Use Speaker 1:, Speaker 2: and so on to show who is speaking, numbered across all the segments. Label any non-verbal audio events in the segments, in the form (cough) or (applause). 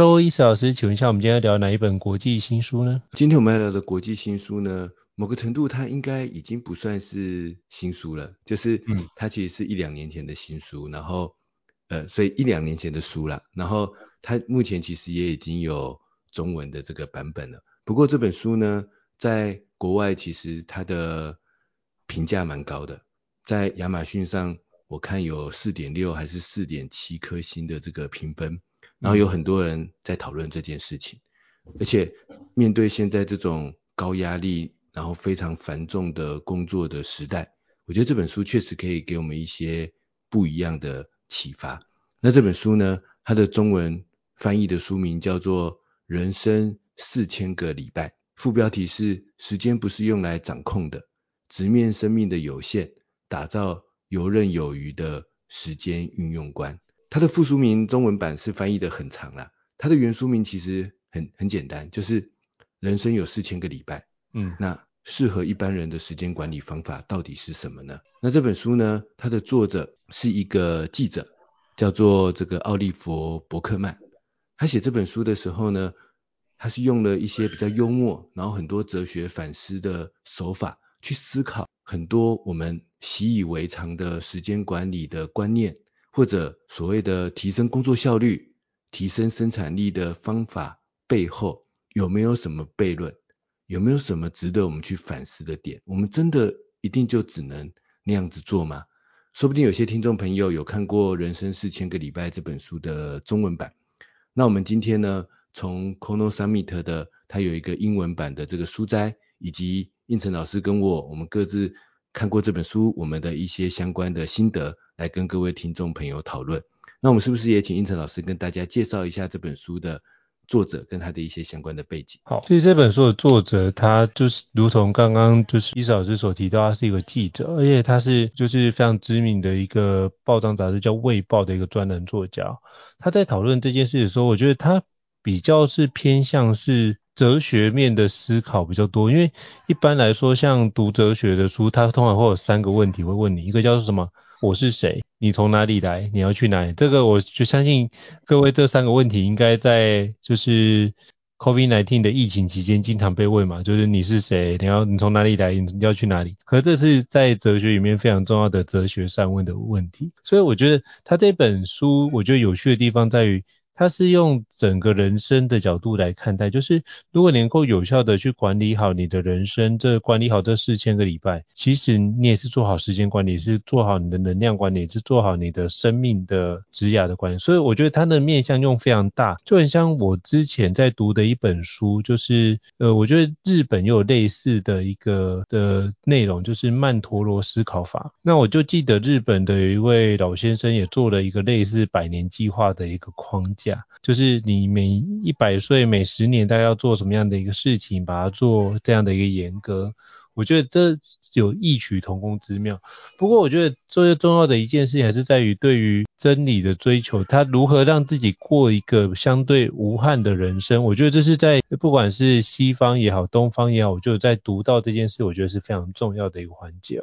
Speaker 1: Hello，伊斯老师，请问一下，我们今天要聊哪一本国际新书呢？
Speaker 2: 今天我们要聊的国际新书呢，某个程度它应该已经不算是新书了，就是嗯，它其实是一两年前的新书，然后呃，所以一两年前的书了，然后它目前其实也已经有中文的这个版本了。不过这本书呢，在国外其实它的评价蛮高的，在亚马逊上我看有四点六还是四点七颗星的这个评分。然后有很多人在讨论这件事情，而且面对现在这种高压力，然后非常繁重的工作的时代，我觉得这本书确实可以给我们一些不一样的启发。那这本书呢，它的中文翻译的书名叫做《人生四千个礼拜》，副标题是“时间不是用来掌控的，直面生命的有限，打造游刃有余的时间运用观”。它的副书名中文版是翻译的很长啦，它的原书名其实很很简单，就是人生有四千个礼拜，嗯，那适合一般人的时间管理方法到底是什么呢？那这本书呢，它的作者是一个记者，叫做这个奥利弗·伯克曼。他写这本书的时候呢，他是用了一些比较幽默，然后很多哲学反思的手法去思考很多我们习以为常的时间管理的观念。或者所谓的提升工作效率、提升生产力的方法背后有没有什么悖论？有没有什么值得我们去反思的点？我们真的一定就只能那样子做吗？说不定有些听众朋友有看过《人生四千个礼拜》这本书的中文版。那我们今天呢，从 k o n o s u m i t 的它有一个英文版的这个书斋，以及应成老师跟我，我们各自看过这本书，我们的一些相关的心得。来跟各位听众朋友讨论，那我们是不是也请胤丞老师跟大家介绍一下这本书的作者跟他的一些相关的背景？
Speaker 1: 好，其实这本书的作者他就是如同刚刚就是伊斯老师所提到，他是一个记者，而且他是就是非常知名的一个报章杂志叫《卫报》的一个专栏作家。他在讨论这件事的时候，我觉得他比较是偏向是哲学面的思考比较多，因为一般来说像读哲学的书，它通常会有三个问题会问你，一个叫做什么？我是谁？你从哪里来？你要去哪里？这个我就相信各位这三个问题应该在就是 COVID-19 的疫情期间经常被问嘛，就是你是谁？你要你从哪里来？你要去哪里？可这是在哲学里面非常重要的哲学上问的问题。所以我觉得他这本书，我觉得有趣的地方在于。他是用整个人生的角度来看待，就是如果你能够有效的去管理好你的人生，这管理好这四千个礼拜，其实你也是做好时间管理，是做好你的能量管理，是做好你的生命的职涯的管理。所以我觉得他的面向用非常大，就很像我之前在读的一本书，就是呃，我觉得日本也有类似的一个的内容，就是曼陀罗思考法。那我就记得日本的有一位老先生也做了一个类似百年计划的一个框架。就是你每一百岁、每十年，大概要做什么样的一个事情，把它做这样的一个严格，我觉得这有异曲同工之妙。不过，我觉得最重要的一件事情还是在于对于真理的追求，他如何让自己过一个相对无憾的人生。我觉得这是在不管是西方也好，东方也好，我就在读到这件事，我觉得是非常重要的一个环节。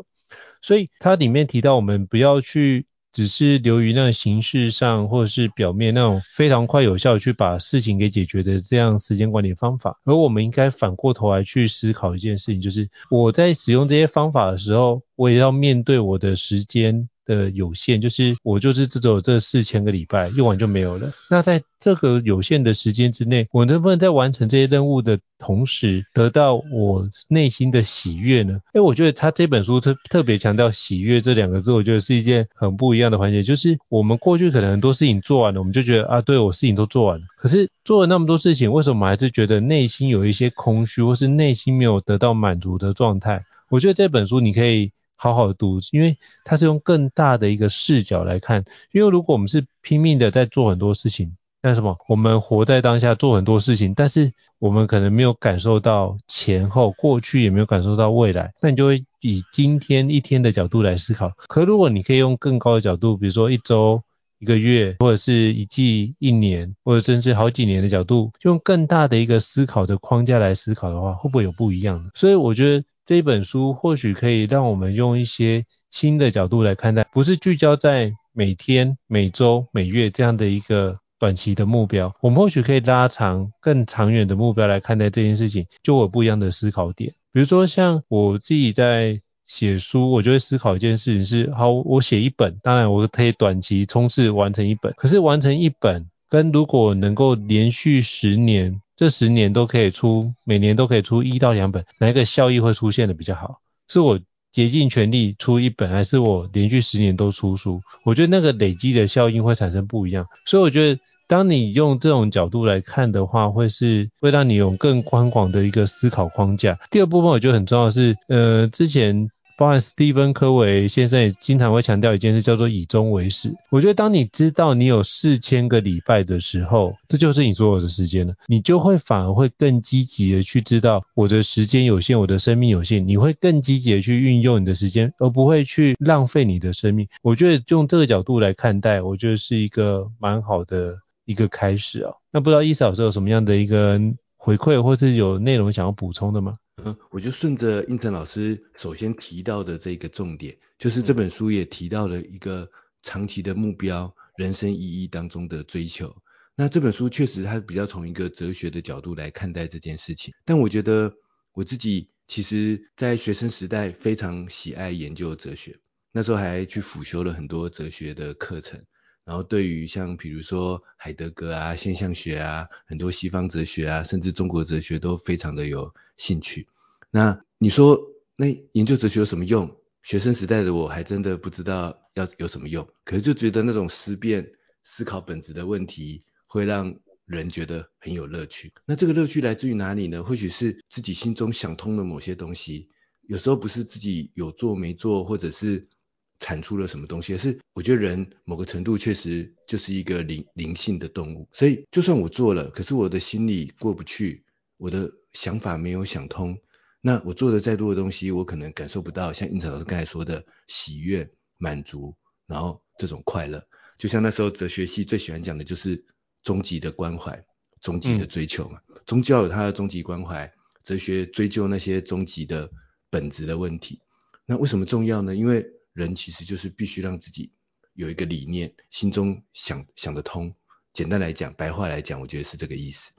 Speaker 1: 所以它里面提到，我们不要去。只是流于那形式上，或者是表面那种非常快有效去把事情给解决的这样时间管理方法，而我们应该反过头来去思考一件事情，就是我在使用这些方法的时候，我也要面对我的时间。的有限，就是我就是只有这四千个礼拜，用完就没有了。那在这个有限的时间之内，我能不能在完成这些任务的同时，得到我内心的喜悦呢？哎，我觉得他这本书特特别强调喜悦这两个字，我觉得是一件很不一样的环节。就是我们过去可能很多事情做完了，我们就觉得啊，对，我事情都做完了。可是做了那么多事情，为什么还是觉得内心有一些空虚，或是内心没有得到满足的状态？我觉得这本书你可以好好的读，因为它是用更大的一个视角来看。因为如果我们是拼命的在做很多事情，那什么，我们活在当下做很多事情，但是我们可能没有感受到前后，过去也没有感受到未来，那你就会以今天一天的角度来思考。可如果你可以用更高的角度，比如说一周。一个月，或者是一季、一年，或者甚至好几年的角度，用更大的一个思考的框架来思考的话，会不会有不一样的？所以我觉得这本书或许可以让我们用一些新的角度来看待，不是聚焦在每天、每周、每月这样的一个短期的目标，我们或许可以拉长更长远的目标来看待这件事情，就有不一样的思考点。比如说像我自己在。写书，我就会思考一件事情是：好，我写一本，当然我可以短期冲刺完成一本。可是完成一本，跟如果能够连续十年，这十年都可以出，每年都可以出一到两本，哪一个效益会出现的比较好？是我竭尽全力出一本，还是我连续十年都出书？我觉得那个累积的效应会产生不一样。所以我觉得，当你用这种角度来看的话，会是会让你有更宽广的一个思考框架。第二部分我觉得很重要的是，呃，之前。包含史蒂芬·科维先生也经常会强调一件事，叫做以终为始。我觉得当你知道你有四千个礼拜的时候，这就是你所有的时间了，你就会反而会更积极的去知道我的时间有限，我的生命有限，你会更积极的去运用你的时间，而不会去浪费你的生命。我觉得用这个角度来看待，我觉得是一个蛮好的一个开始啊。那不知道伊老师有什么样的一个回馈，或是有内容想要补充的吗？
Speaker 2: 嗯，我就顺着应成老师首先提到的这个重点，就是这本书也提到了一个长期的目标，人生意义当中的追求。那这本书确实它比较从一个哲学的角度来看待这件事情。但我觉得我自己其实在学生时代非常喜爱研究哲学，那时候还去辅修了很多哲学的课程。然后对于像比如说海德格啊、现象学啊、很多西方哲学啊，甚至中国哲学都非常的有兴趣。那你说那研究哲学有什么用？学生时代的我还真的不知道要有什么用，可是就觉得那种思辨、思考本质的问题，会让人觉得很有乐趣。那这个乐趣来自于哪里呢？或许是自己心中想通了某些东西，有时候不是自己有做没做，或者是。产出了什么东西？是我觉得人某个程度确实就是一个灵灵性的动物，所以就算我做了，可是我的心里过不去，我的想法没有想通，那我做的再多的东西，我可能感受不到像胤丞老师刚才说的喜悦、满足，然后这种快乐。就像那时候哲学系最喜欢讲的就是终极的关怀、终极的追求嘛。嗯、宗教有它的终极关怀，哲学追究那些终极的本质的问题。那为什么重要呢？因为人其实就是必须让自己有一个理念，心中想想得通。简单来讲，白话来讲，我觉得是这个意思。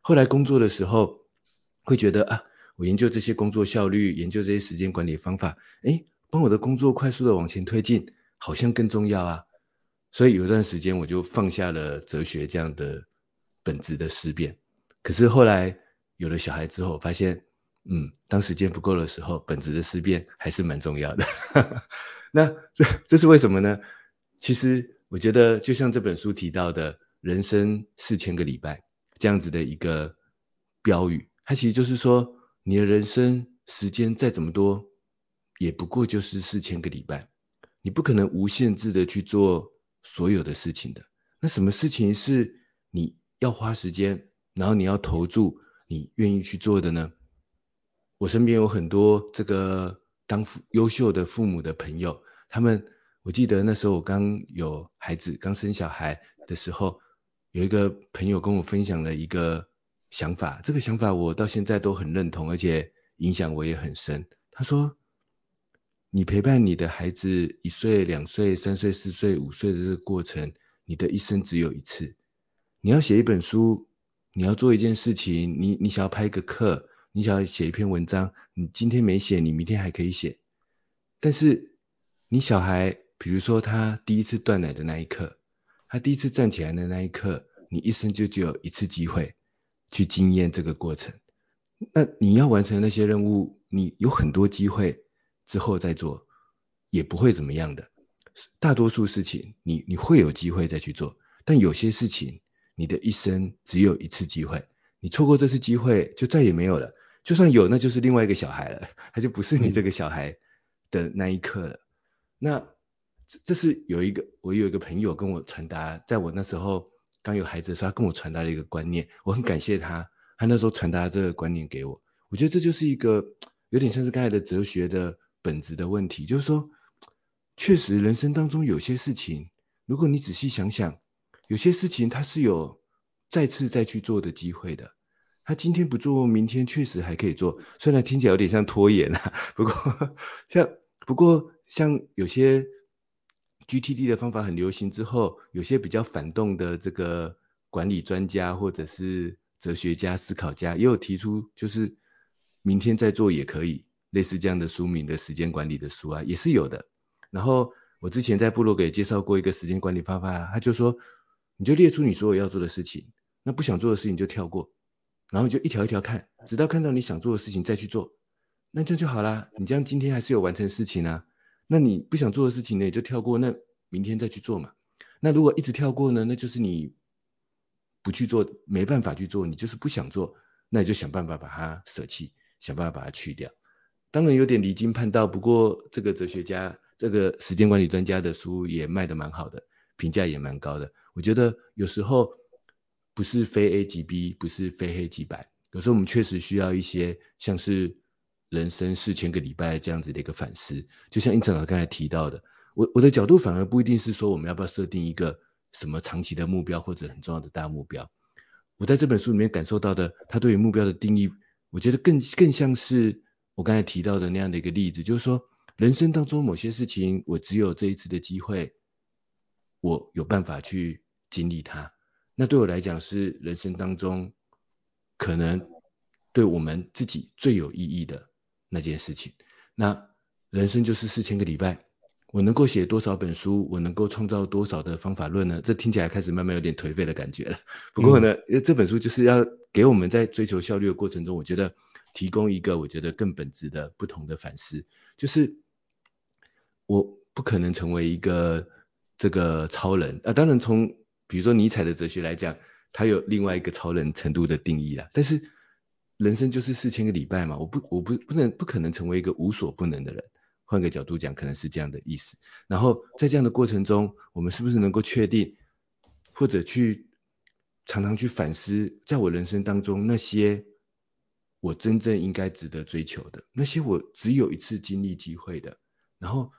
Speaker 2: 后来工作的时候，会觉得啊，我研究这些工作效率，研究这些时间管理方法，诶，帮我的工作快速的往前推进，好像更重要啊。所以有一段时间，我就放下了哲学这样的本质的思辨。可是后来有了小孩之后，发现，嗯，当时间不够的时候，本质的思辨还是蛮重要的。(laughs) 那这这是为什么呢？其实我觉得就像这本书提到的“人生四千个礼拜”这样子的一个标语，它其实就是说，你的人生时间再怎么多，也不过就是四千个礼拜，你不可能无限制的去做所有的事情的。那什么事情是你要花时间，然后你要投注，你愿意去做的呢？我身边有很多这个。当父优秀的父母的朋友，他们，我记得那时候我刚有孩子，刚生小孩的时候，有一个朋友跟我分享了一个想法，这个想法我到现在都很认同，而且影响我也很深。他说，你陪伴你的孩子一岁、两岁、三岁、四岁、五岁的这个过程，你的一生只有一次。你要写一本书，你要做一件事情，你你想要拍一个课。你想要写一篇文章，你今天没写，你明天还可以写。但是你小孩，比如说他第一次断奶的那一刻，他第一次站起来的那一刻，你一生就只有一次机会去经验这个过程。那你要完成那些任务，你有很多机会之后再做，也不会怎么样的。大多数事情你你会有机会再去做，但有些事情你的一生只有一次机会，你错过这次机会就再也没有了。就算有，那就是另外一个小孩了，(laughs) 他就不是你这个小孩的那一刻了。嗯、那这是有一个，我有一个朋友跟我传达，在我那时候刚有孩子的时候，他跟我传达了一个观念，我很感谢他，他那时候传达这个观念给我。我觉得这就是一个有点像是刚才的哲学的本质的问题，就是说，确实人生当中有些事情，如果你仔细想想，有些事情它是有再次再去做的机会的。他今天不做，明天确实还可以做，虽然听起来有点像拖延啊，不过像不过像有些 GTD 的方法很流行之后，有些比较反动的这个管理专家或者是哲学家、思考家也有提出，就是明天再做也可以，类似这样的书名的时间管理的书啊，也是有的。然后我之前在部落格介绍过一个时间管理方法，他就说，你就列出你所有要做的事情，那不想做的事情就跳过。然后就一条一条看，直到看到你想做的事情再去做，那这样就好啦。你这样今天还是有完成事情啊。那你不想做的事情呢，你就跳过，那明天再去做嘛。那如果一直跳过呢，那就是你不去做，没办法去做，你就是不想做，那你就想办法把它舍弃，想办法把它去掉。当然有点离经叛道，不过这个哲学家，这个时间管理专家的书也卖得蛮好的，评价也蛮高的。我觉得有时候。不是非 A 即 B，不是非黑即白。有时候我们确实需要一些像是人生四千个礼拜这样子的一个反思。就像胤丞老师刚才提到的，我我的角度反而不一定是说我们要不要设定一个什么长期的目标或者很重要的大目标。我在这本书里面感受到的，他对于目标的定义，我觉得更更像是我刚才提到的那样的一个例子，就是说人生当中某些事情，我只有这一次的机会，我有办法去经历它。那对我来讲是人生当中可能对我们自己最有意义的那件事情。那人生就是四千个礼拜，我能够写多少本书，我能够创造多少的方法论呢？这听起来开始慢慢有点颓废的感觉了。不过呢，这本书就是要给我们在追求效率的过程中，我觉得提供一个我觉得更本质的不同的反思，就是我不可能成为一个这个超人啊，当然从。比如说尼采的哲学来讲，他有另外一个超人程度的定义啦。但是人生就是四千个礼拜嘛，我不我不不能不可能成为一个无所不能的人。换个角度讲，可能是这样的意思。然后在这样的过程中，我们是不是能够确定，或者去常常去反思，在我人生当中那些我真正应该值得追求的，那些我只有一次经历机会的，然后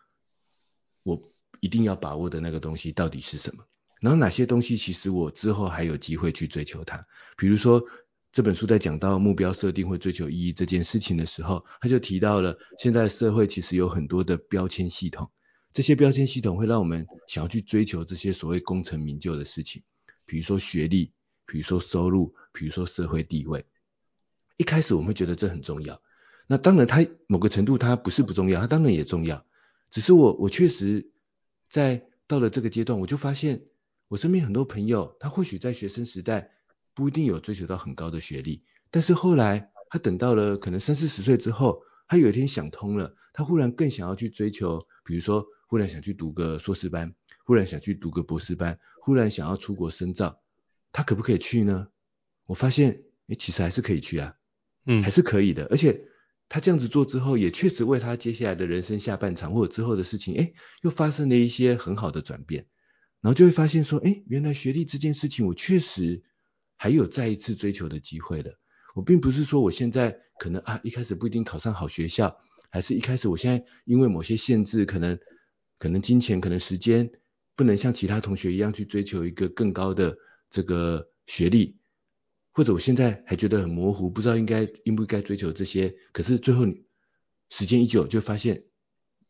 Speaker 2: 我一定要把握的那个东西到底是什么？然后哪些东西其实我之后还有机会去追求它？比如说这本书在讲到目标设定或追求意义这件事情的时候，他就提到了现在社会其实有很多的标签系统，这些标签系统会让我们想要去追求这些所谓功成名就的事情，比如说学历，比如说收入，比如说社会地位。一开始我们会觉得这很重要，那当然它某个程度它不是不重要，它当然也重要，只是我我确实在到了这个阶段，我就发现。我身边很多朋友，他或许在学生时代不一定有追求到很高的学历，但是后来他等到了可能三四十岁之后，他有一天想通了，他忽然更想要去追求，比如说忽然想去读个硕士班，忽然想去读个博士班，忽然想要出国深造，他可不可以去呢？我发现，诶，其实还是可以去啊，嗯，还是可以的，而且他这样子做之后，也确实为他接下来的人生下半场或者之后的事情，诶，又发生了一些很好的转变。然后就会发现说，哎，原来学历这件事情，我确实还有再一次追求的机会的。我并不是说我现在可能啊，一开始不一定考上好学校，还是一开始我现在因为某些限制，可能可能金钱，可能时间，不能像其他同学一样去追求一个更高的这个学历，或者我现在还觉得很模糊，不知道应该应不应该追求这些。可是最后时间一久，就发现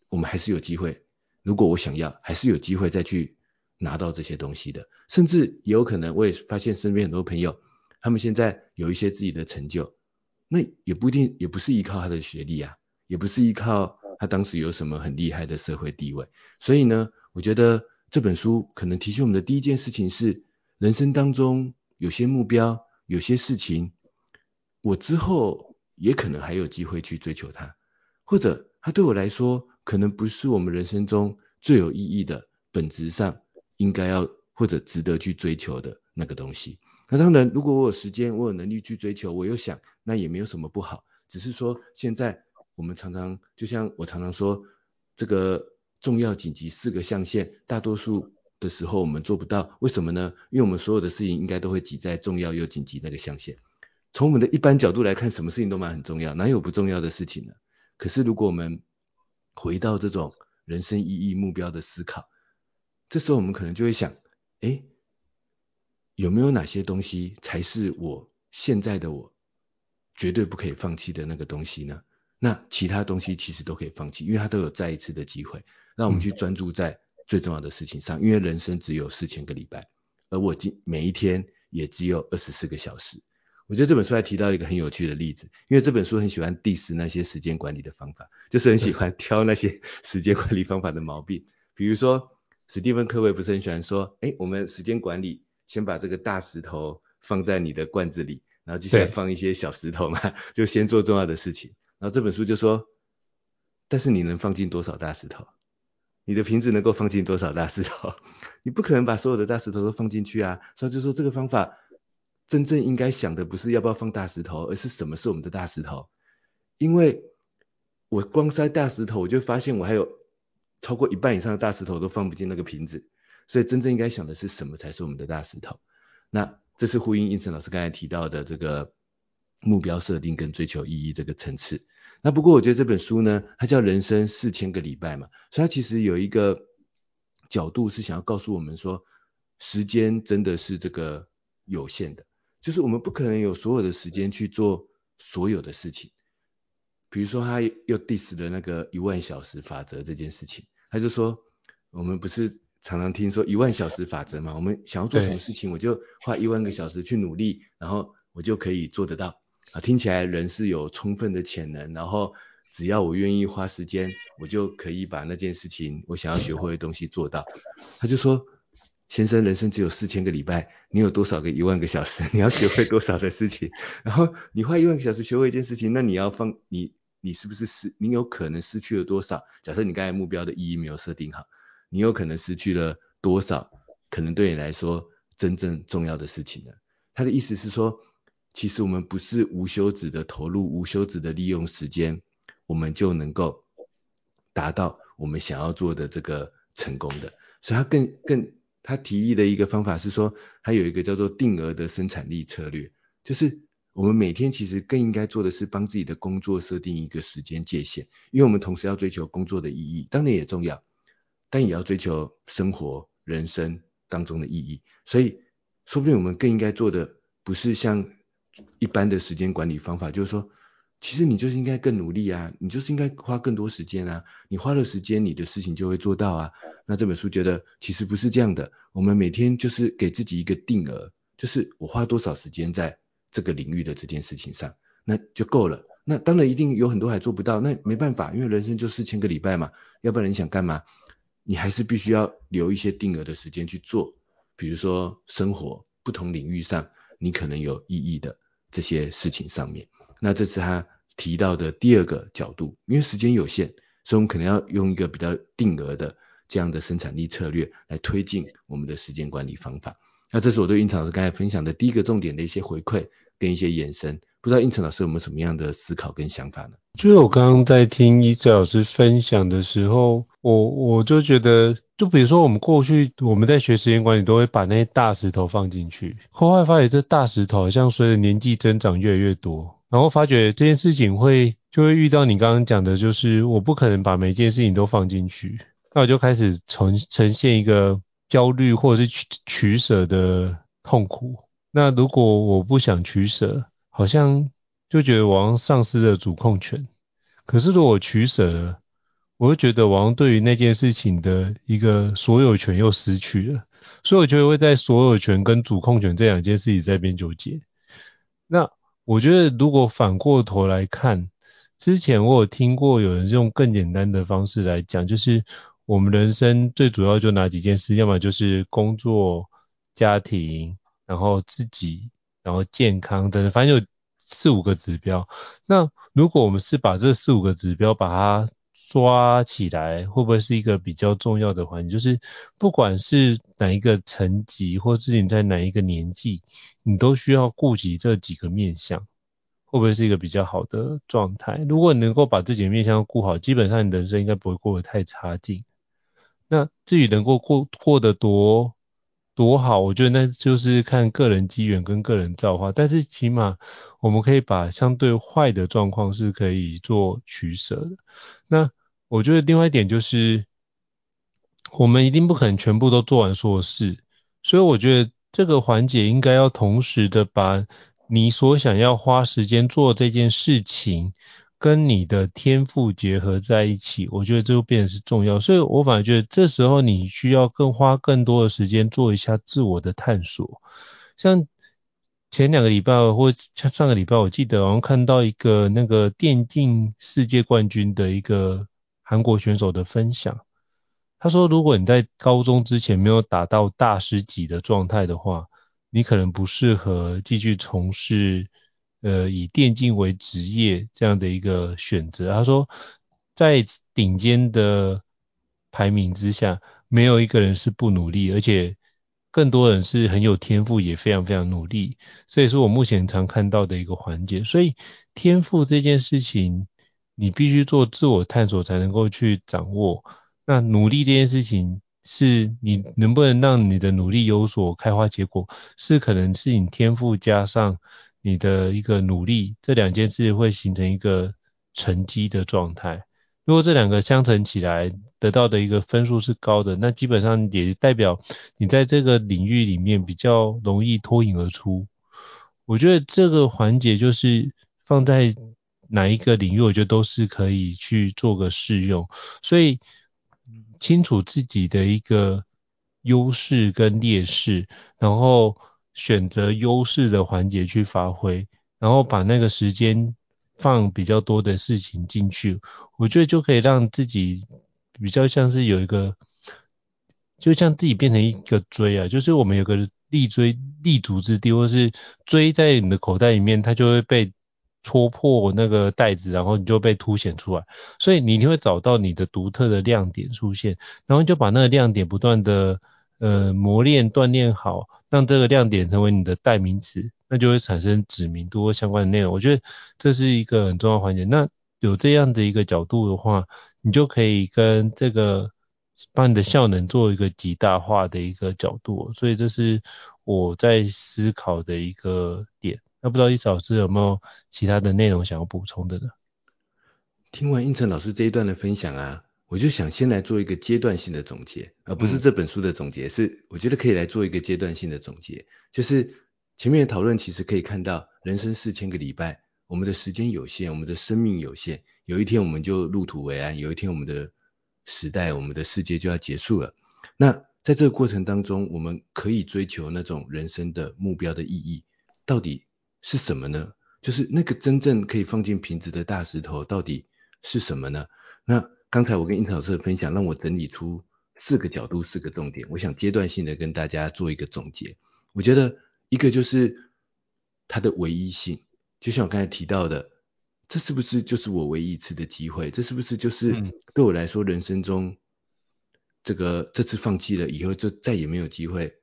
Speaker 2: 我们还是有机会。如果我想要，还是有机会再去。拿到这些东西的，甚至也有可能，我也发现身边很多朋友，他们现在有一些自己的成就，那也不一定，也不是依靠他的学历啊，也不是依靠他当时有什么很厉害的社会地位。所以呢，我觉得这本书可能提醒我们的第一件事情是，人生当中有些目标，有些事情，我之后也可能还有机会去追求它，或者它对我来说，可能不是我们人生中最有意义的，本质上。应该要或者值得去追求的那个东西。那当然，如果我有时间，我有能力去追求，我又想，那也没有什么不好。只是说现在我们常常就像我常常说，这个重要紧急四个象限，大多数的时候我们做不到，为什么呢？因为我们所有的事情应该都会挤在重要又紧急那个象限。从我们的一般角度来看，什么事情都蛮很重要，哪有不重要的事情呢？可是如果我们回到这种人生意义目标的思考，这时候我们可能就会想，哎，有没有哪些东西才是我现在的我绝对不可以放弃的那个东西呢？那其他东西其实都可以放弃，因为它都有再一次的机会，让我们去专注在最重要的事情上。因为人生只有四千个礼拜，而我今每一天也只有二十四个小时。我觉得这本书还提到一个很有趣的例子，因为这本书很喜欢 diss 那些时间管理的方法，就是很喜欢 (laughs) 挑那些时间管理方法的毛病。比如说，史蒂芬·科维不是很喜欢说，哎，我们时间管理，先把这个大石头放在你的罐子里，然后接下来放一些小石头嘛，就先做重要的事情。然后这本书就说，但是你能放进多少大石头？你的瓶子能够放进多少大石头？你不可能把所有的大石头都放进去啊。所以就说这个方法。真正应该想的不是要不要放大石头，而是什么是我们的大石头。因为我光塞大石头，我就发现我还有超过一半以上的大石头都放不进那个瓶子。所以真正应该想的是什么才是我们的大石头。那这是呼应胤丞老师刚才提到的这个目标设定跟追求意义这个层次。那不过我觉得这本书呢，它叫人生四千个礼拜嘛，所以它其实有一个角度是想要告诉我们说，时间真的是这个有限的。就是我们不可能有所有的时间去做所有的事情，比如说他又 diss 了那个一万小时法则这件事情，他就说我们不是常常听说一万小时法则吗？我们想要做什么事情，我就花一万个小时去努力，然后我就可以做得到啊。听起来人是有充分的潜能，然后只要我愿意花时间，我就可以把那件事情我想要学会的东西做到。他就说。先生，人生只有四千个礼拜，你有多少个一万个小时？(laughs) 你要学会多少的事情？然后你花一万个小时学会一件事情，那你要放你你是不是失？你有可能失去了多少？假设你刚才目标的意义没有设定好，你有可能失去了多少？可能对你来说真正重要的事情呢？他的意思是说，其实我们不是无休止的投入、无休止的利用时间，我们就能够达到我们想要做的这个成功的。所以他更更。他提议的一个方法是说，他有一个叫做定额的生产力策略，就是我们每天其实更应该做的是帮自己的工作设定一个时间界限，因为我们同时要追求工作的意义，当然也重要，但也要追求生活人生当中的意义。所以，说不定我们更应该做的不是像一般的时间管理方法，就是说。其实你就是应该更努力啊，你就是应该花更多时间啊，你花了时间，你的事情就会做到啊。那这本书觉得其实不是这样的，我们每天就是给自己一个定额，就是我花多少时间在这个领域的这件事情上，那就够了。那当然一定有很多还做不到，那没办法，因为人生就四千个礼拜嘛，要不然你想干嘛？你还是必须要留一些定额的时间去做，比如说生活不同领域上你可能有意义的这些事情上面。那这是他提到的第二个角度，因为时间有限，所以我们可能要用一个比较定额的这样的生产力策略来推进我们的时间管理方法。那这是我对胤丞老师刚才分享的第一个重点的一些回馈跟一些延伸。不知道胤丞老师有没有什么样的思考跟想法呢？
Speaker 1: 就是我刚刚在听一哲老师分享的时候，我我就觉得，就比如说我们过去我们在学时间管理，都会把那些大石头放进去，后来发现这大石头好像随着年纪增长越来越多。然后发觉这件事情会就会遇到你刚刚讲的，就是我不可能把每件事情都放进去，那我就开始呈呈现一个焦虑或者是取取舍的痛苦。那如果我不想取舍，好像就觉得我丧失了主控权。可是如果我取舍了，我会觉得我对于那件事情的一个所有权又失去了。所以我就会在所有权跟主控权这两件事情在边纠结。那。我觉得如果反过头来看，之前我有听过有人用更简单的方式来讲，就是我们人生最主要就哪几件事，要么就是工作、家庭，然后自己，然后健康等等，反正有四五个指标。那如果我们是把这四五个指标把它抓起来，会不会是一个比较重要的环节？就是不管是哪一个层级，或是你在哪一个年纪，你都需要顾及这几个面向，会不会是一个比较好的状态？如果你能够把自己的面向顾好，基本上你人生应该不会过得太差劲。那至于能够过过得多多好，我觉得那就是看个人机缘跟个人造化。但是起码我们可以把相对坏的状况是可以做取舍的。那我觉得另外一点就是，我们一定不可能全部都做完所有事，所以我觉得这个环节应该要同时的把你所想要花时间做这件事情，跟你的天赋结合在一起，我觉得这就变得是重要。所以我反而觉得这时候你需要更花更多的时间做一下自我的探索。像前两个礼拜或像上个礼拜，我记得好像看到一个那个电竞世界冠军的一个韩国选手的分享，他说，如果你在高中之前没有达到大师级的状态的话，你可能不适合继续从事，呃，以电竞为职业这样的一个选择。他说，在顶尖的排名之下，没有一个人是不努力，而且更多人是很有天赋，也非常非常努力。这也是我目前常看到的一个环节。所以，天赋这件事情，你必须做自我探索才能够去掌握。那努力这件事情。是你能不能让你的努力有所开花结果，是可能是你天赋加上你的一个努力，这两件事会形成一个沉积的状态。如果这两个相乘起来得到的一个分数是高的，那基本上也代表你在这个领域里面比较容易脱颖而出。我觉得这个环节就是放在哪一个领域，我觉得都是可以去做个试用，所以。清楚自己的一个优势跟劣势，然后选择优势的环节去发挥，然后把那个时间放比较多的事情进去，我觉得就可以让自己比较像是有一个，就像自己变成一个锥啊，就是我们有个立锥立足之地，或是锥在你的口袋里面，它就会被。戳破那个袋子，然后你就被凸显出来，所以你一定会找到你的独特的亮点出现，然后就把那个亮点不断的呃磨练锻炼好，让这个亮点成为你的代名词，那就会产生知名度相关的内容。我觉得这是一个很重要环节。那有这样的一个角度的话，你就可以跟这个把你的效能做一个极大化的一个角度，所以这是我在思考的一个点。那不知道伊老师有没有其他的内容想要补充的呢？
Speaker 2: 听完胤丞老师这一段的分享啊，我就想先来做一个阶段性的总结，而不是这本书的总结，嗯、是我觉得可以来做一个阶段性的总结。就是前面的讨论其实可以看到，人生四千个礼拜，我们的时间有限，我们的生命有限，有一天我们就入土为安，有一天我们的时代、我们的世界就要结束了。那在这个过程当中，我们可以追求那种人生的目标的意义，到底是什么呢？就是那个真正可以放进瓶子的大石头到底是什么呢？那刚才我跟樱桃老师的分享，让我整理出四个角度、四个重点，我想阶段性的跟大家做一个总结。我觉得一个就是它的唯一性，就像我刚才提到的，这是不是就是我唯一一次的机会？这是不是就是对我来说人生中这个这次放弃了以后就再也没有机会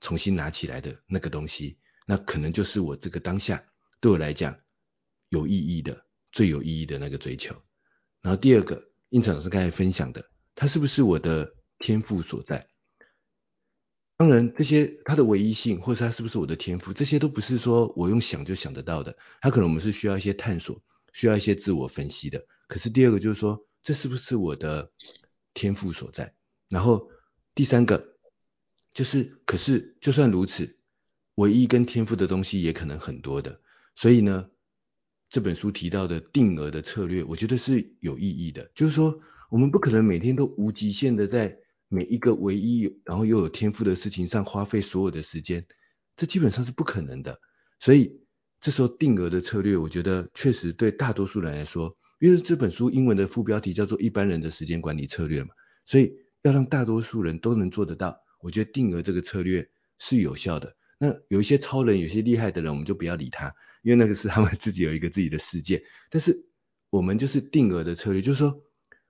Speaker 2: 重新拿起来的那个东西？那可能就是我这个当下对我来讲有意义的、最有意义的那个追求。然后第二个，胤丞老师刚才分享的，它是不是我的天赋所在？当然，这些它的唯一性，或者它是不是我的天赋，这些都不是说我用想就想得到的。它可能我们是需要一些探索，需要一些自我分析的。可是第二个就是说，这是不是我的天赋所在？然后第三个就是，可是就算如此。唯一跟天赋的东西也可能很多的，所以呢，这本书提到的定额的策略，我觉得是有意义的。就是说，我们不可能每天都无极限的在每一个唯一然后又有天赋的事情上花费所有的时间，这基本上是不可能的。所以这时候定额的策略，我觉得确实对大多数人来说，因为这本书英文的副标题叫做《一般人的时间管理策略》嘛，所以要让大多数人都能做得到，我觉得定额这个策略是有效的。那有一些超人，有些厉害的人，我们就不要理他，因为那个是他们自己有一个自己的世界。但是我们就是定额的策略，就是说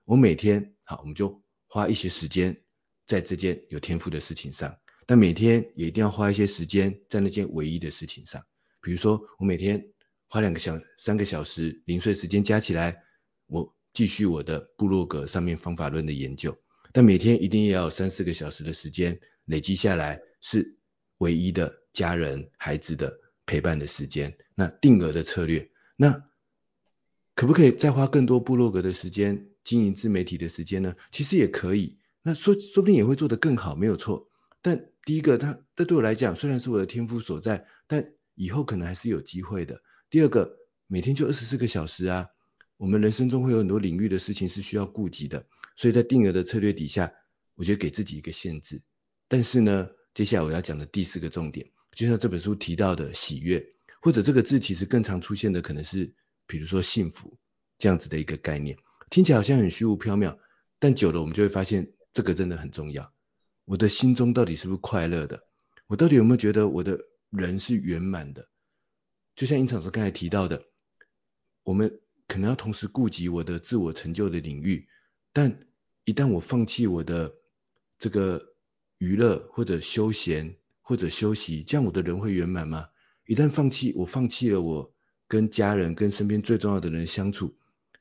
Speaker 2: 我每天好，我们就花一些时间在这件有天赋的事情上，但每天也一定要花一些时间在那件唯一的事情上。比如说我每天花两个小三个小时零碎时间加起来，我继续我的部落格上面方法论的研究。但每天一定要三四个小时的时间累积下来，是唯一的家人孩子的陪伴的时间。那定额的策略，那可不可以再花更多部落格的时间经营自媒体的时间呢？其实也可以。那说说不定也会做得更好，没有错。但第一个，它这对我来讲虽然是我的天赋所在，但以后可能还是有机会的。第二个，每天就二十四个小时啊，我们人生中会有很多领域的事情是需要顾及的。所以在定额的策略底下，我觉得给自己一个限制。但是呢，接下来我要讲的第四个重点，就像这本书提到的喜悦，或者这个字其实更常出现的可能是，比如说幸福这样子的一个概念，听起来好像很虚无缥缈，但久了我们就会发现这个真的很重要。我的心中到底是不是快乐的？我到底有没有觉得我的人是圆满的？就像英常所刚才提到的，我们可能要同时顾及我的自我成就的领域。但一旦我放弃我的这个娱乐或者休闲或者休息，这样我的人会圆满吗？一旦放弃，我放弃了我跟家人跟身边最重要的人相处，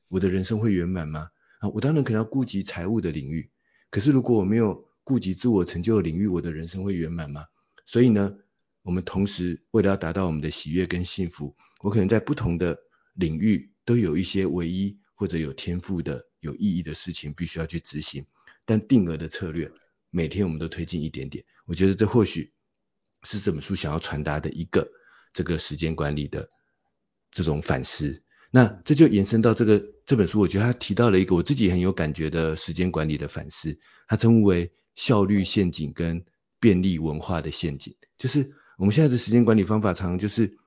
Speaker 2: 我的人生会圆满吗？啊，我当然可能要顾及财务的领域，可是如果我没有顾及自我成就的领域，我的人生会圆满吗？所以呢，我们同时为了要达到我们的喜悦跟幸福，我可能在不同的领域都有一些唯一或者有天赋的。有意义的事情必须要去执行，但定额的策略，每天我们都推进一点点。我觉得这或许是这本书想要传达的一个这个时间管理的这种反思。那这就延伸到这个这本书，我觉得他提到了一个我自己很有感觉的时间管理的反思，他称为效率陷阱跟便利文化的陷阱。就是我们现在的时间管理方法，常常就是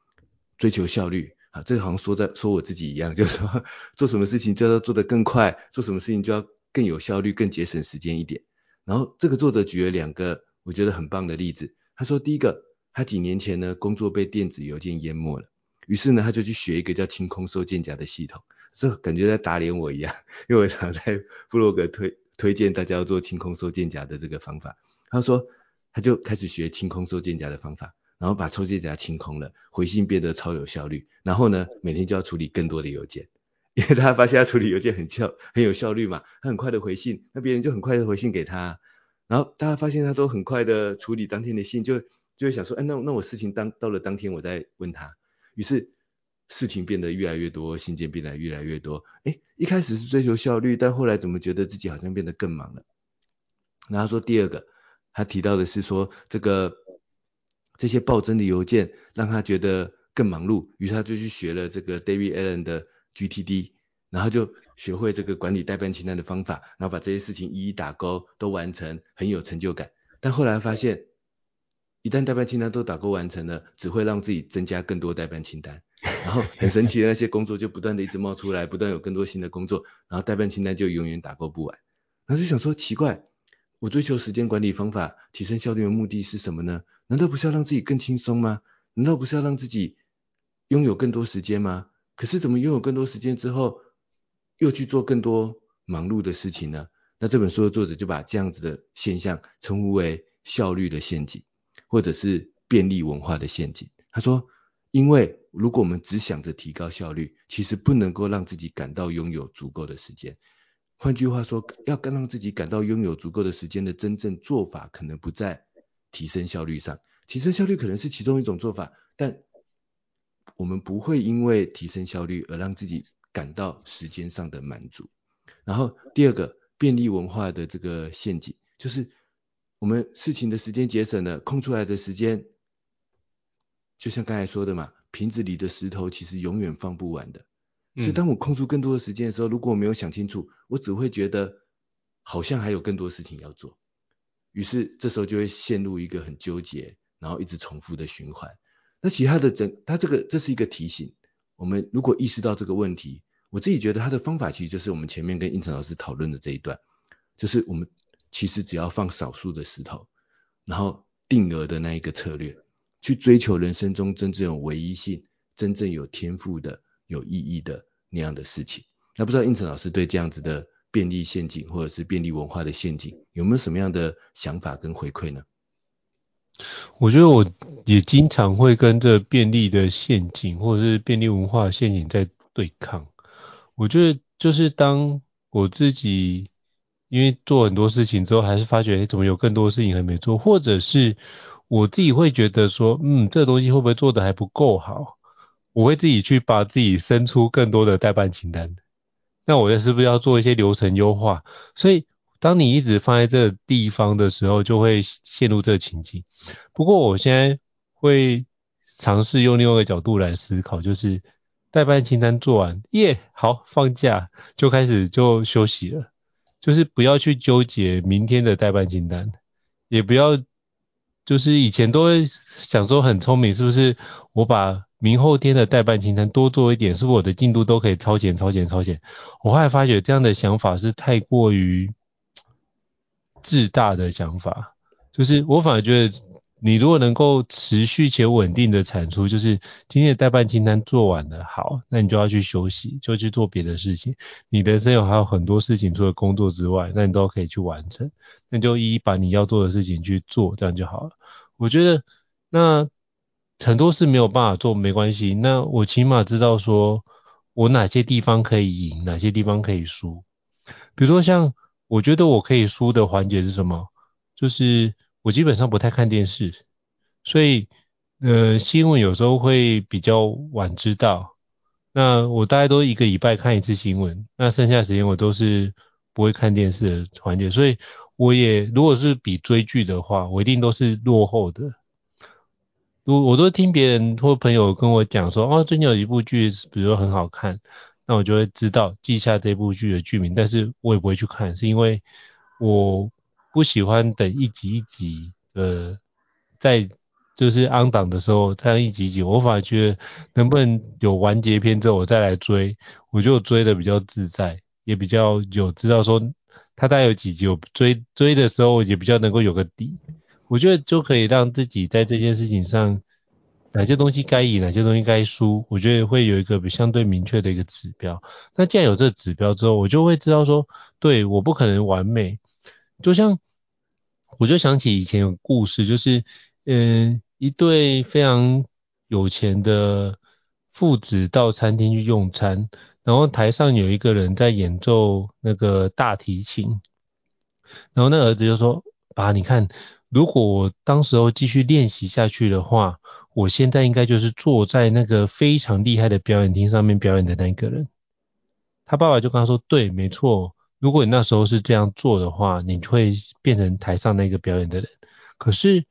Speaker 2: 追求效率。啊，这好像说在说我自己一样，就是说 (laughs) 做什么事情就要做得更快，做什么事情就要更有效率、更节省时间一点。然后这个作者举了两个我觉得很棒的例子。他说第一个，他几年前呢工作被电子邮件淹没了，于是呢他就去学一个叫清空收件夹的系统，这感觉在打脸我一样，因为我常在布洛格推推荐大家要做清空收件夹的这个方法。他说他就开始学清空收件夹的方法。然后把抽件夹清空了，回信变得超有效率。然后呢，每天就要处理更多的邮件，(laughs) 因为他发现他处理邮件很效很有效率嘛，他很快的回信，那别人就很快的回信给他。然后大家发现他都很快的处理当天的信，就就会想说，哎，那那我事情当到了当天我再问他。于是事情变得越来越多，信件变得越来越多。哎，一开始是追求效率，但后来怎么觉得自己好像变得更忙了？然后说第二个，他提到的是说这个。这些暴增的邮件让他觉得更忙碌，于是他就去学了这个 David Allen 的 GTD，然后就学会这个管理代办清单的方法，然后把这些事情一一打勾，都完成，很有成就感。但后来发现，一旦代办清单都打勾完成了，只会让自己增加更多代办清单，然后很神奇的那些工作就不断的一直冒出来，不断有更多新的工作，然后代办清单就永远打勾不完。然后就想说奇怪。我追求时间管理方法提升效率的目的是什么呢？难道不是要让自己更轻松吗？难道不是要让自己拥有更多时间吗？可是怎么拥有更多时间之后，又去做更多忙碌的事情呢？那这本书的作者就把这样子的现象称呼为效率的陷阱，或者是便利文化的陷阱。他说，因为如果我们只想着提高效率，其实不能够让自己感到拥有足够的时间。换句话说，要更让自己感到拥有足够的时间的真正做法，可能不在提升效率上。提升效率可能是其中一种做法，但我们不会因为提升效率而让自己感到时间上的满足。然后第二个便利文化的这个陷阱，就是我们事情的时间节省了，空出来的时间，就像刚才说的嘛，瓶子里的石头其实永远放不完的。所以当我空出更多的时间的时候，如果我没有想清楚，我只会觉得好像还有更多事情要做，于是这时候就会陷入一个很纠结，然后一直重复的循环。那其他的整，它这个这是一个提醒，我们如果意识到这个问题，我自己觉得他的方法其实就是我们前面跟胤丞老师讨论的这一段，就是我们其实只要放少数的石头，然后定额的那一个策略，去追求人生中真正有唯一性、真正有天赋的。有意义的那样的事情，那不知道胤丞老师对这样子的便利陷阱或者是便利文化的陷阱有没有什么样的想法跟回馈呢？
Speaker 1: 我觉得我也经常会跟这便利的陷阱，或者是便利文化的陷阱在对抗。我觉得就是当我自己因为做很多事情之后，还是发觉，怎么有更多事情还没做，或者是我自己会觉得说，嗯，这个东西会不会做得还不够好？我会自己去把自己生出更多的代办清单。那我是不是要做一些流程优化？所以。当你一直放在这个地方的时候，就会陷入这个情境。不过我现在会尝试用另外一个角度来思考，就是待办清单做完，耶，好，放假就开始就休息了，就是不要去纠结明天的待办清单，也不要就是以前都会想说很聪明，是不是？我把明后天的待办清单多做一点，是不是我的进度都可以超前、超前、超前？我后来发觉这样的想法是太过于。自大的想法，就是我反而觉得，你如果能够持续且稳定的产出，就是今天的待办清单做完了，好，那你就要去休息，就去做别的事情。你的人生有还有很多事情，除了工作之外，那你都可以去完成。那就一一把你要做的事情去做，这样就好了。我觉得那很多事没有办法做，没关系。那我起码知道说我哪些地方可以赢，哪些地方可以输。比如说像。我觉得我可以输的环节是什么？就是我基本上不太看电视，所以呃新闻有时候会比较晚知道。那我大概都一个礼拜看一次新闻，那剩下时间我都是不会看电视的环节。所以我也如果是比追剧的话，我一定都是落后的。我我都听别人或朋友跟我讲说，哦，最近有一部剧，比如说很好看。那我就会知道记下这部剧的剧名，但是我也不会去看，是因为我不喜欢等一集一集呃，在就是 on 档的时候，这样一集一集，我反而觉得能不能有完结篇之后我再来追，我就追的比较自在，也比较有知道说它大概有几集，我追追的时候也比较能够有个底，我觉得就可以让自己在这件事情上。哪些东西该赢，哪些东西该输，我觉得会有一个比相对明确的一个指标。那既然有这个指标之后，我就会知道说，对，我不可能完美。就像我就想起以前有故事，就是嗯，一对非常有钱的父子到餐厅去用餐，然后台上有一个人在演奏那个大提琴，然后那儿子就说：“爸，你看，如果我当时候继续练习下去的话。”我现在应该就是坐在那个非常厉害的表演厅上面表演的那一个人。他爸爸就跟他说：“对，没错，如果你那时候是这样做的话，你会变成台上那个表演的人。可是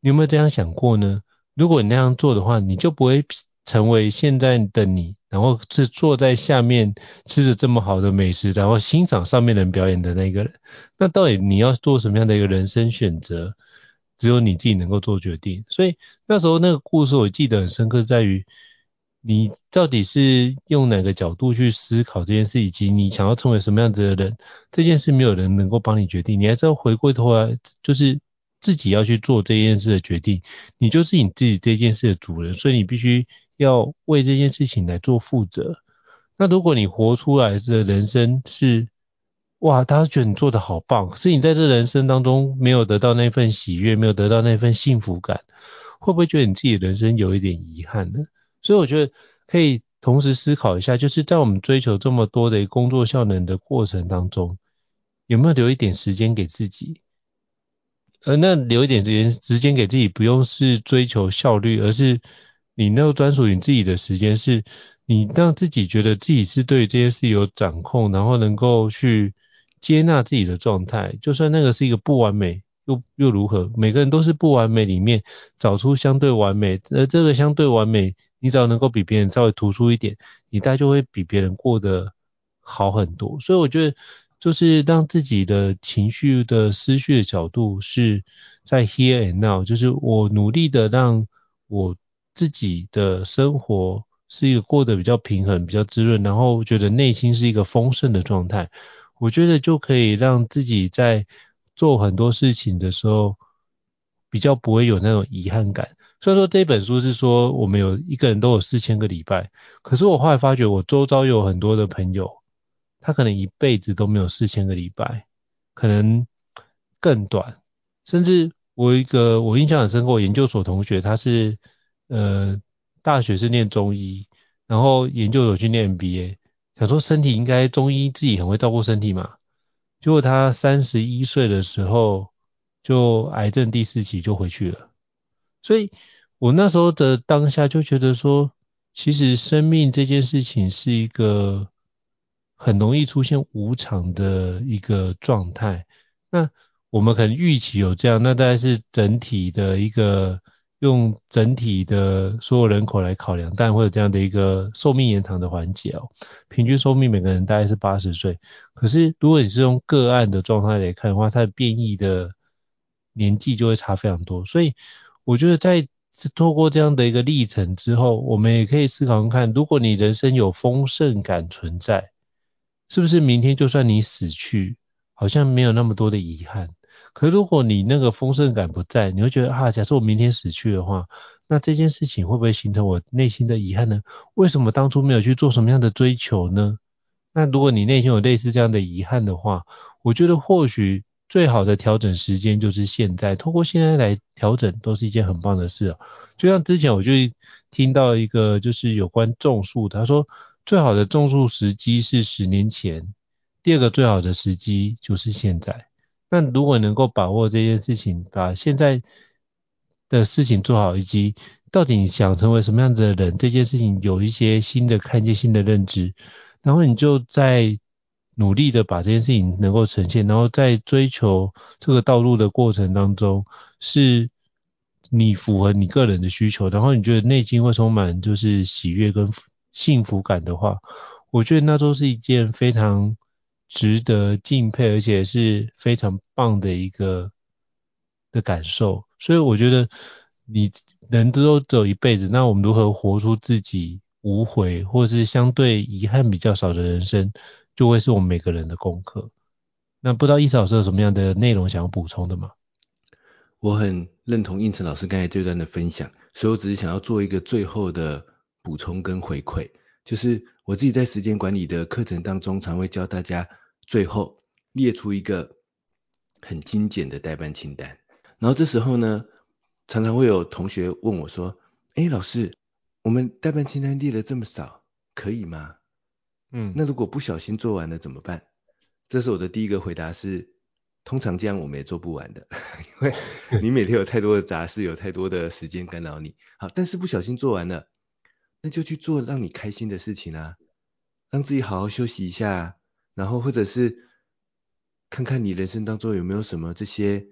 Speaker 1: 你有没有这样想过呢？如果你那样做的话，你就不会成为现在的你，然后是坐在下面吃着这么好的美食，然后欣赏上面人表演的那个人。那到底你要做什么样的一个人生选择？”只有你自己能够做决定，所以那时候那个故事我记得很深刻，在于你到底是用哪个角度去思考这件事，以及你想要成为什么样子的人，这件事没有人能够帮你决定，你还是要回过头来，就是自己要去做这件事的决定，你就是你自己这件事的主人，所以你必须要为这件事情来做负责。那如果你活出来的人生是，哇，大家觉得你做的好棒，是你在这人生当中没有得到那份喜悦，没有得到那份幸福感，会不会觉得你自己人生有一点遗憾呢？所以我觉得可以同时思考一下，就是在我们追求这么多的工作效能的过程当中，有没有留一点时间给自己？呃那留一点时间时间给自己，不用是追求效率，而是你那个专属于自己的时间，是你让自己觉得自己是对这些事有掌控，然后能够去。接纳自己的状态，就算那个是一个不完美，又又如何？每个人都是不完美里面找出相对完美，而这个相对完美，你只要能够比别人稍微突出一点，你大概就会比别人过得好很多。所以我觉得，就是让自己的情绪的思绪的角度是在 here and now，就是我努力的让我自己的生活是一个过得比较平衡、比较滋润，然后觉得内心是一个丰盛的状态。我觉得就可以让自己在做很多事情的时候，比较不会有那种遗憾感。虽然说这本书是说我们有一个人都有四千个礼拜，可是我后来发觉我周遭有很多的朋友，他可能一辈子都没有四千个礼拜，可能更短，甚至我一个我印象很深刻，我研究所同学他是呃大学是念中医，然后研究所去念 MBA，想说身体应该中医自己很会照顾身体嘛，结果他三十一岁的时候就癌症第四期就回去了，所以我那时候的当下就觉得说，其实生命这件事情是一个很容易出现无常的一个状态，那。我们可能预期有这样，那大概是整体的一个用整体的所有人口来考量，但会有这样的一个寿命延长的环节哦。平均寿命每个人大概是八十岁，可是如果你是用个案的状态来看的话，它的变异的年纪就会差非常多。所以我觉得在透过这样的一个历程之后，我们也可以思考看，如果你人生有丰盛感存在，是不是明天就算你死去，好像没有那么多的遗憾？可如果你那个丰盛感不在，你会觉得啊，假设我明天死去的话，那这件事情会不会形成我内心的遗憾呢？为什么当初没有去做什么样的追求呢？那如果你内心有类似这样的遗憾的话，我觉得或许最好的调整时间就是现在，透过现在来调整都是一件很棒的事。就像之前我就听到一个就是有关种树，他说最好的种树时机是十年前，第二个最好的时机就是现在。那如果能够把握这件事情，把现在的事情做好，以及到底想成为什么样子的人，这件事情有一些新的看见、新的认知，然后你就在努力的把这件事情能够呈现，然后在追求这个道路的过程当中，是你符合你个人的需求，然后你觉得内心会充满就是喜悦跟幸福感的话，我觉得那都是一件非常。值得敬佩，而且是非常棒的一个的感受。所以我觉得，你人都走一辈子，那我们如何活出自己无悔，或是相对遗憾比较少的人生，就会是我们每个人的功课。那不知道易老师有什么样的内容想要补充的吗？
Speaker 2: 我很认同应成老师刚才这段的分享，所以我只是想要做一个最后的补充跟回馈。就是我自己在时间管理的课程当中，常会教大家最后列出一个很精简的待办清单。然后这时候呢，常常会有同学问我说：“哎，老师，我们待办清单列了这么少，可以吗？”嗯，那如果不小心做完了怎么办？这是我的第一个回答是：通常这样我们也做不完的，(laughs) 因为你每天有太多的杂事，有太多的时间干扰你。好，但是不小心做完了。那就去做让你开心的事情啊，让自己好好休息一下，然后或者是看看你人生当中有没有什么这些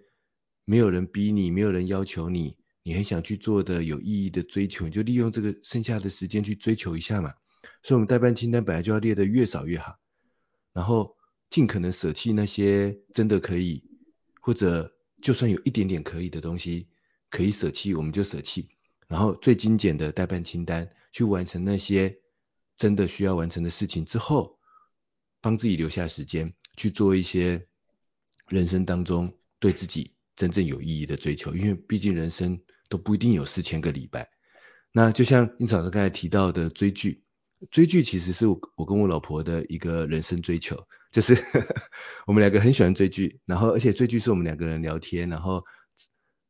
Speaker 2: 没有人逼你、没有人要求你，你很想去做的有意义的追求，你就利用这个剩下的时间去追求一下嘛。所以，我们代办清单本来就要列的越少越好，然后尽可能舍弃那些真的可以，或者就算有一点点可以的东西可以舍弃，我们就舍弃。然后最精简的待办清单，去完成那些真的需要完成的事情之后，帮自己留下时间去做一些人生当中对自己真正有意义的追求。因为毕竟人生都不一定有四千个礼拜。那就像胤丞老师刚才提到的追剧，追剧其实是我我跟我老婆的一个人生追求，就是 (laughs) 我们两个很喜欢追剧，然后而且追剧是我们两个人聊天，然后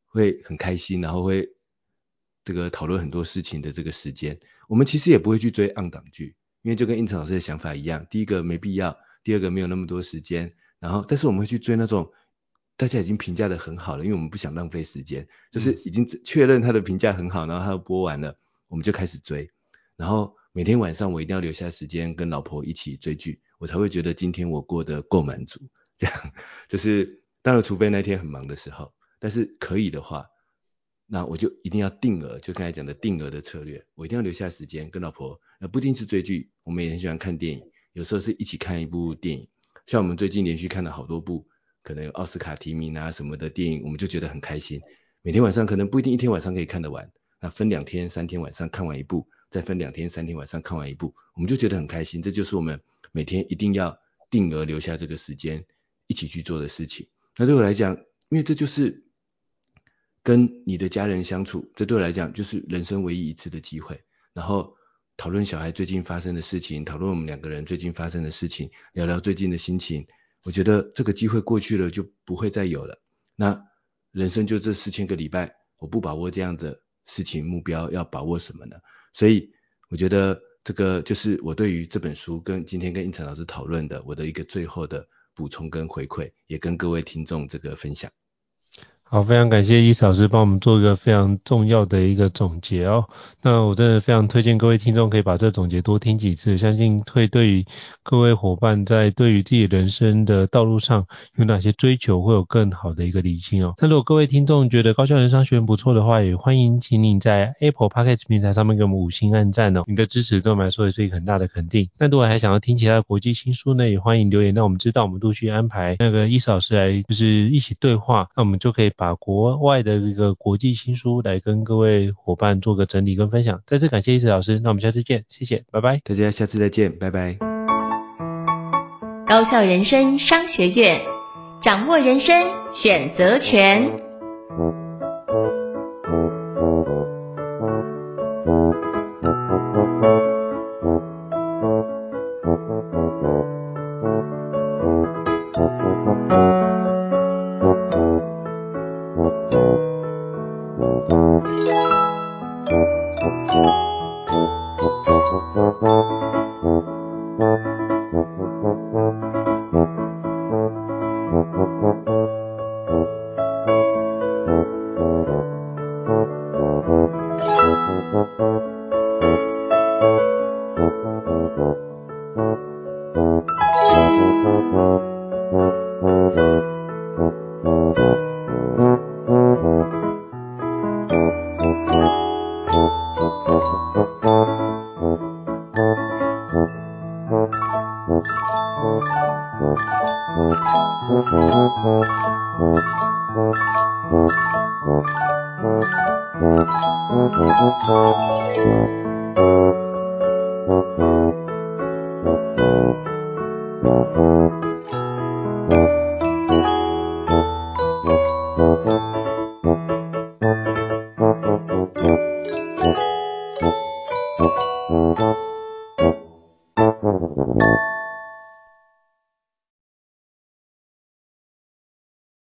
Speaker 2: 会很开心，然后会。这个讨论很多事情的这个时间，我们其实也不会去追暗档剧，因为就跟胤丞老师的想法一样，第一个没必要，第二个没有那么多时间，然后但是我们会去追那种大家已经评价的很好了，因为我们不想浪费时间，就是已经确认他的评价很好，然后他播完了，我们就开始追，然后每天晚上我一定要留下时间跟老婆一起追剧，我才会觉得今天我过得够满足，这样就是当然除非那天很忙的时候，但是可以的话。那我就一定要定额，就刚才讲的定额的策略，我一定要留下时间跟老婆，那不一定是追剧，我们也很喜欢看电影，有时候是一起看一部电影，像我们最近连续看了好多部，可能有奥斯卡提名啊什么的电影，我们就觉得很开心。每天晚上可能不一定一天晚上可以看得完，那分两天三天晚上看完一部，再分两天三天晚上看完一部，我们就觉得很开心。这就是我们每天一定要定额留下这个时间一起去做的事情。那对我来讲，因为这就是。跟你的家人相处，这对我来讲就是人生唯一一次的机会。然后讨论小孩最近发生的事情，讨论我们两个人最近发生的事情，聊聊最近的心情。我觉得这个机会过去了就不会再有了。那人生就这四千个礼拜，我不把握这样的事情目标，要把握什么呢？所以我觉得这个就是我对于这本书跟今天跟应成老师讨论的我的一个最后的补充跟回馈，也跟各位听众这个分享。
Speaker 1: 好，非常感谢伊老师帮我们做一个非常重要的一个总结哦。那我真的非常推荐各位听众可以把这总结多听几次，相信会对于各位伙伴在对于自己人生的道路上有哪些追求，会有更好的一个理清哦。那如果各位听众觉得高校人商学院不错的话，也欢迎请你在 Apple Podcast 平台上面给我们五星按赞哦。你的支持对我们来说也是一个很大的肯定。那如果还想要听其他的国际新书呢，也欢迎留言让我们知道，我们陆续安排那个伊老师来就是一起对话，那我们就可以把国外的一个国际新书来跟各位伙伴做个整理跟分享。再次感谢伊老师，那我们下次见，谢谢，拜拜。
Speaker 2: 大家下次再见，拜拜。
Speaker 3: 高校人生商学院，掌握人生选择权。